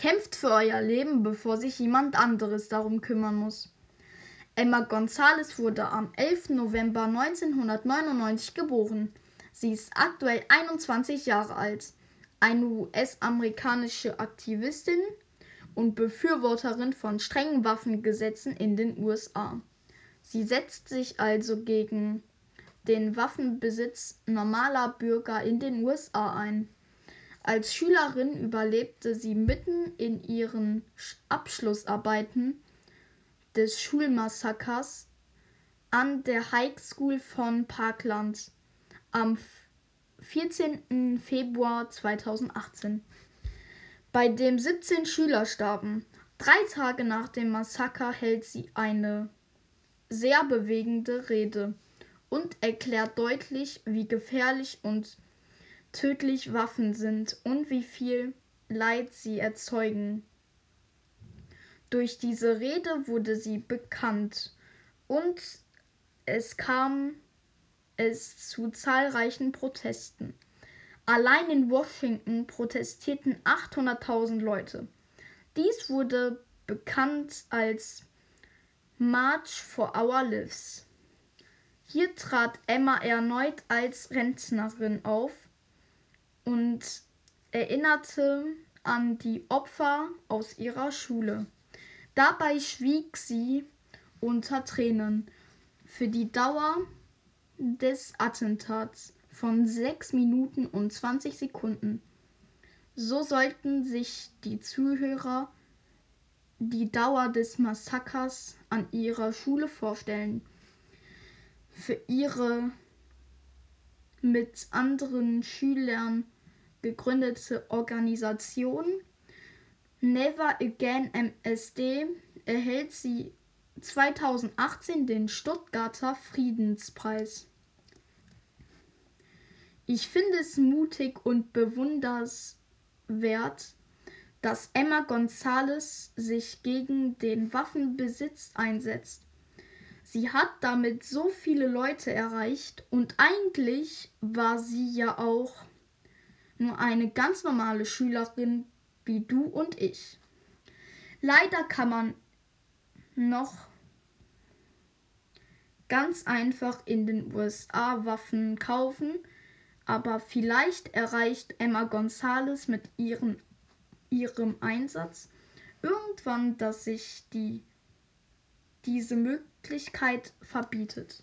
Kämpft für euer Leben, bevor sich jemand anderes darum kümmern muss. Emma Gonzalez wurde am 11. November 1999 geboren. Sie ist aktuell 21 Jahre alt, eine US-amerikanische Aktivistin und Befürworterin von strengen Waffengesetzen in den USA. Sie setzt sich also gegen den Waffenbesitz normaler Bürger in den USA ein. Als Schülerin überlebte sie mitten in ihren Abschlussarbeiten des Schulmassakers an der High School von Parkland am 14. Februar 2018, bei dem 17 Schüler starben. Drei Tage nach dem Massaker hält sie eine sehr bewegende Rede und erklärt deutlich, wie gefährlich und tödlich Waffen sind und wie viel Leid sie erzeugen. Durch diese Rede wurde sie bekannt und es kam es zu zahlreichen Protesten. Allein in Washington protestierten 800.000 Leute. Dies wurde bekannt als March for Our Lives. Hier trat Emma erneut als Rentnerin auf und erinnerte an die Opfer aus ihrer Schule. Dabei schwieg sie unter Tränen für die Dauer des Attentats von 6 Minuten und 20 Sekunden. So sollten sich die Zuhörer die Dauer des Massakers an ihrer Schule vorstellen. Für ihre mit anderen Schülern gegründete Organisation Never Again MSD erhält sie 2018 den Stuttgarter Friedenspreis. Ich finde es mutig und bewunderswert, dass Emma González sich gegen den Waffenbesitz einsetzt. Sie hat damit so viele Leute erreicht und eigentlich war sie ja auch nur eine ganz normale Schülerin wie du und ich. Leider kann man noch ganz einfach in den USA Waffen kaufen aber vielleicht erreicht Emma Gonzalez mit ihrem, ihrem Einsatz irgendwann, dass sich die, diese Möglichkeit verbietet.